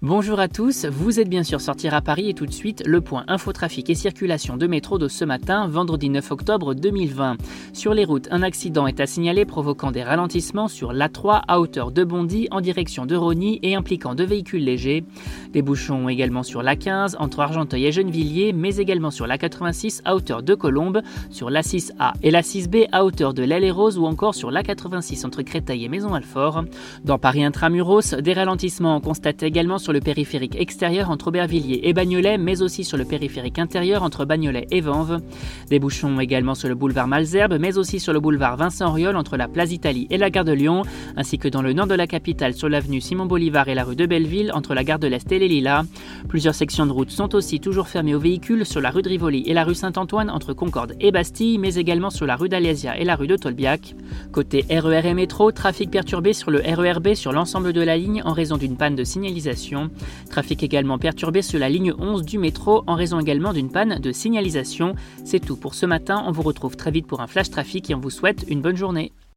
Bonjour à tous, vous êtes bien sûr sortir à Paris et tout de suite le point infotrafic et circulation de métro de ce matin, vendredi 9 octobre 2020. Sur les routes, un accident est à signaler provoquant des ralentissements sur l'A3 à hauteur de Bondy en direction de Rony et impliquant deux véhicules légers. Des bouchons également sur l'A15 entre Argenteuil et Gennevilliers, mais également sur l'A86 à hauteur de Colombes, sur l'A6A et l'A6B à hauteur de l'Aile Rose ou encore sur l'A86 entre Créteil et Maison-Alfort. Dans Paris intramuros, des ralentissements constatés également sur sur le périphérique extérieur entre Aubervilliers et Bagnolet, mais aussi sur le périphérique intérieur entre Bagnolet et Vanves. Des bouchons également sur le boulevard Malzerbe, mais aussi sur le boulevard Vincent Auriol entre la place Italie et la gare de Lyon, ainsi que dans le nord de la capitale sur l'avenue Simon Bolivar et la rue de Belleville entre la gare de l'Est et les Lilas. Plusieurs sections de route sont aussi toujours fermées aux véhicules sur la rue de Rivoli et la rue Saint-Antoine entre Concorde et Bastille, mais également sur la rue d'Alésia et la rue de Tolbiac. Côté RER et métro, trafic perturbé sur le RERB sur l'ensemble de la ligne en raison d'une panne de signalisation. Trafic également perturbé sur la ligne 11 du métro en raison également d'une panne de signalisation. C'est tout pour ce matin, on vous retrouve très vite pour un flash trafic et on vous souhaite une bonne journée.